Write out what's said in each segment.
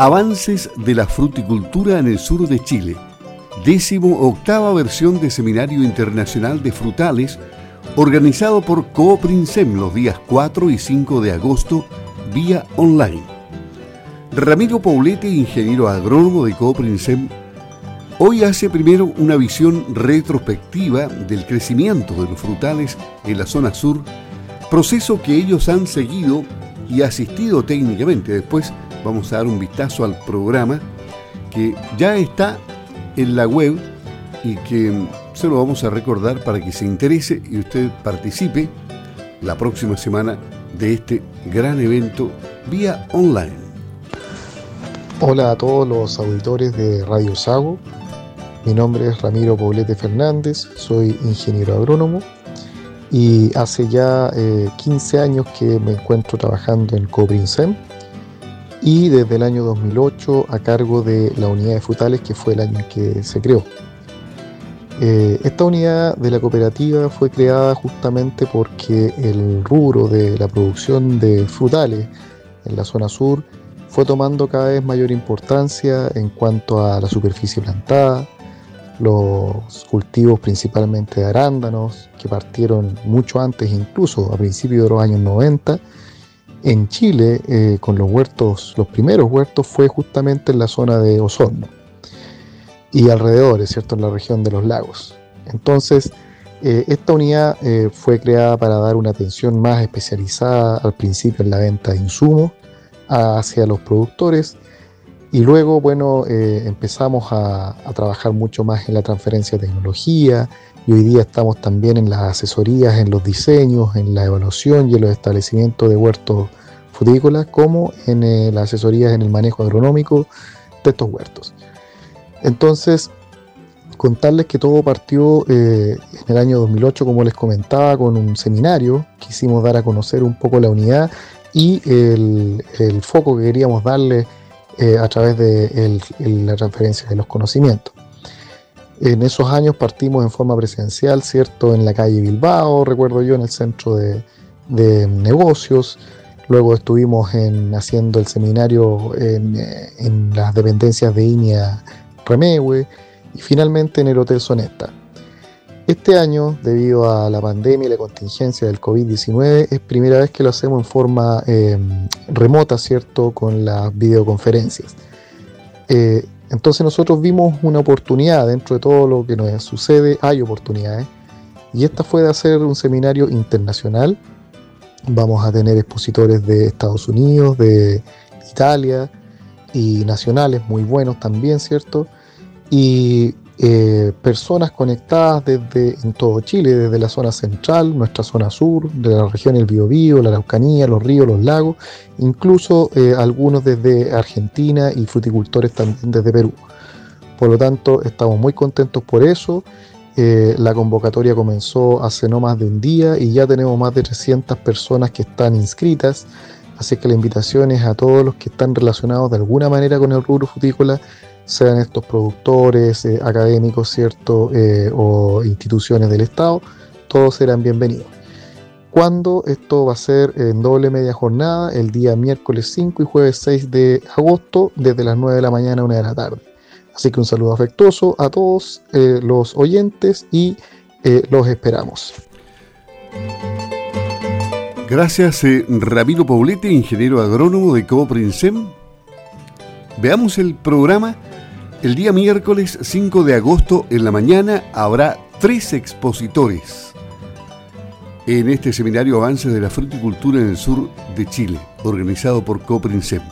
Avances de la fruticultura en el sur de Chile. Décimo octava versión de Seminario Internacional de Frutales, organizado por Cooprinsem los días 4 y 5 de agosto, vía online. Ramiro Paulete, ingeniero agrónomo de Cooprinsem, hoy hace primero una visión retrospectiva del crecimiento de los frutales en la zona sur, proceso que ellos han seguido y asistido técnicamente. Después vamos a dar un vistazo al programa que ya está en la web y que se lo vamos a recordar para que se interese y usted participe la próxima semana de este gran evento vía online. Hola a todos los auditores de Radio Sago. Mi nombre es Ramiro Poblete Fernández, soy ingeniero agrónomo y hace ya 15 eh, años que me encuentro trabajando en Cobrinsem y desde el año 2008 a cargo de la unidad de frutales que fue el año en que se creó. Eh, esta unidad de la cooperativa fue creada justamente porque el rubro de la producción de frutales en la zona sur fue tomando cada vez mayor importancia en cuanto a la superficie plantada, los cultivos principalmente de arándanos, que partieron mucho antes, incluso a principios de los años 90, en Chile, eh, con los huertos, los primeros huertos fue justamente en la zona de Osorno y alrededor, ¿cierto?, en la región de los lagos. Entonces, eh, esta unidad eh, fue creada para dar una atención más especializada al principio en la venta de insumos hacia los productores y luego, bueno, empezamos a, trabajar mucho más en la transferencia de tecnología y hoy día estamos también en las asesorías, en los diseños, en la evaluación y en los establecimientos de huertos frutícolas, como en eh, las asesorías en el manejo agronómico de estos huertos. Entonces, contarles que todo partió eh, en el año 2008, como les comentaba, con un seminario. Quisimos dar a conocer un poco la unidad y el, foco que queríamos darle eh, a través de la transferencia de los conocimientos. En esos años partimos en forma presencial, ¿cierto? En la calle Bilbao, recuerdo yo, en el centro de, negocios. Luego estuvimos en, haciendo el seminario en, las dependencias de INEA Remegue y finalmente en el Hotel Sonesta. Este año, debido a la pandemia y la contingencia del COVID-19, es primera vez que lo hacemos en forma em, remota, ¿cierto? Con las videoconferencias. Eh, entonces nosotros vimos una oportunidad dentro de todo lo que nos sucede, hay oportunidades. Y esta fue de hacer un seminario internacional. Vamos a tener expositores de Estados Unidos, de Italia y nacionales muy buenos también, ¿cierto? Y eh, personas conectadas desde en todo Chile, desde la zona central, nuestra zona sur, de la región del Biobío, la Araucanía, los ríos, los lagos, incluso eh, algunos desde Argentina y fruticultores también desde Perú. Por lo tanto, estamos muy contentos por eso. Eh, la convocatoria comenzó hace no más de un día y ya tenemos más de 300 personas que están inscritas. Así que la invitación es a todos los que están relacionados de alguna manera con el rubro frutícola sean estos productores, eh, académicos, ¿cierto? Eh, o instituciones del Estado, todos serán bienvenidos. ¿Cuándo? Esto va a ser en doble media jornada, el día miércoles 5 y jueves 6 de agosto, desde las 9 de la mañana a 1 de la tarde. Así que un saludo afectuoso a todos eh, los oyentes y los esperamos. Gracias, Ramiro Paulete, ingeniero agrónomo de Coprinsem. Veamos el programa el día miércoles 5 de agosto en la mañana habrá tres expositores en este seminario Avances de la Fruticultura en el sur de Chile, organizado por Coprinsem.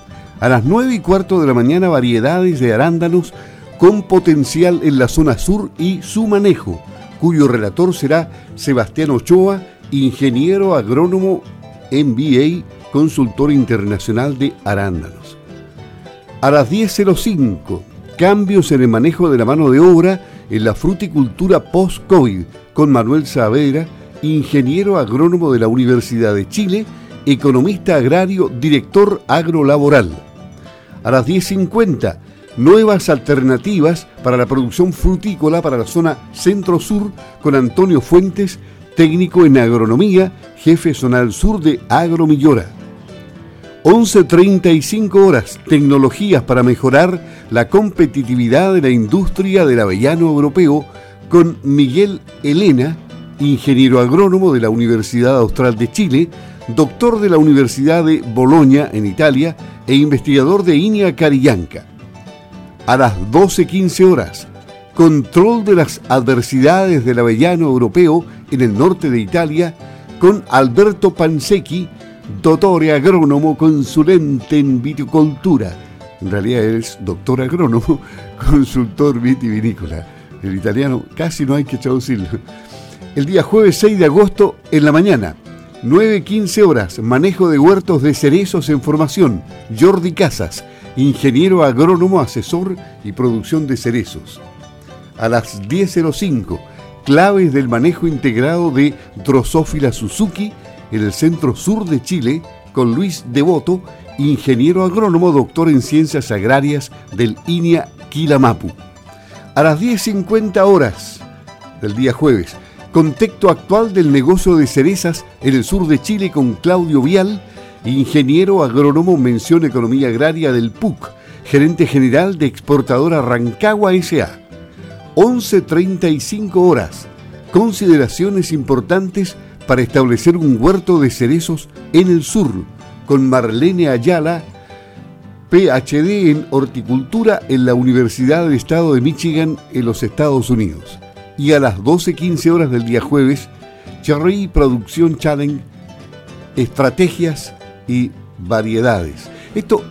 A las 9 y cuarto de la mañana, variedades de arándanos con potencial en la zona sur y su manejo, cuyo relator será Sebastián Ochoa, ingeniero agrónomo MBA, consultor internacional de arándanos. A las 10.05, cambios en el manejo de la mano de obra en la fruticultura post-COVID con Manuel Saavedra, ingeniero agrónomo de la Universidad de Chile, economista agrario, director agrolaboral. A las 10.50, nuevas alternativas para la producción frutícola para la zona centro-sur con Antonio Fuentes, técnico en agronomía, jefe zonal sur de Agromillora. 11.35 horas, tecnologías para mejorar la competitividad de la industria del avellano europeo con Miguel Elena, ingeniero agrónomo de la Universidad Austral de Chile, doctor de la Universidad de Bolonia en Italia e investigador de INEA Carillanca. A las 12.15 horas, control de las adversidades del avellano europeo en el norte de Italia con Alberto Pansecchi, doctor agrónomo consulente en viticultura. En realidad es doctor agrónomo, consultor vitivinícola. El italiano casi no hay que traducirlo. El día jueves 6 de agosto en la mañana, 9.15 horas, manejo de huertos de cerezos en formación. Jordi Casas, ingeniero agrónomo, asesor y producción de cerezos. A las 10.05, claves del manejo integrado de Drosophila Suzuki en el centro sur de Chile con Luis Devoto, ingeniero agrónomo, doctor en ciencias agrarias del INIA Quilamapu. A las 10.50 horas del día jueves, contexto actual del negocio de cerezas en el sur de Chile con Claudio Vial, ingeniero agrónomo, mención economía agraria del PUC, gerente general de exportadora Rancagua S.A. 11.35 horas. Consideraciones importantes para establecer un huerto de cerezos en el sur, con Marlene Ayala, PhD en horticultura en la Universidad del Estado de Michigan en los Estados Unidos. Y a las 12.15 horas del día jueves, Cherry Producción Challenge, estrategias y variedades. Esto,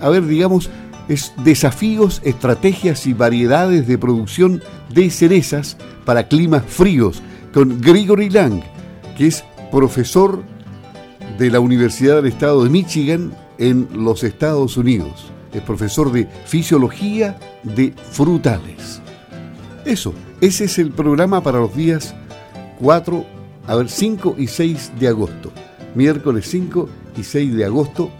a ver, digamos, es desafíos, estrategias y variedades de producción de cerezas para climas fríos, con Gregory Lang, que es profesor de la Universidad del Estado de Michigan en los Estados Unidos. Es profesor de fisiología de frutales. Eso, ese es el programa para los días 4, a ver, 5 y 6 de agosto. Miércoles 5 y 6 de agosto.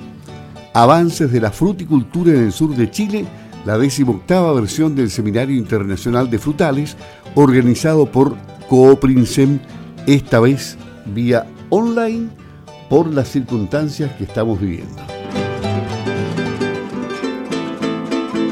Avances de la fruticultura en el sur de Chile, la 18 versión del Seminario Internacional de Frutales, organizado por Cooprinsem, esta vez vía online por las circunstancias que estamos viviendo.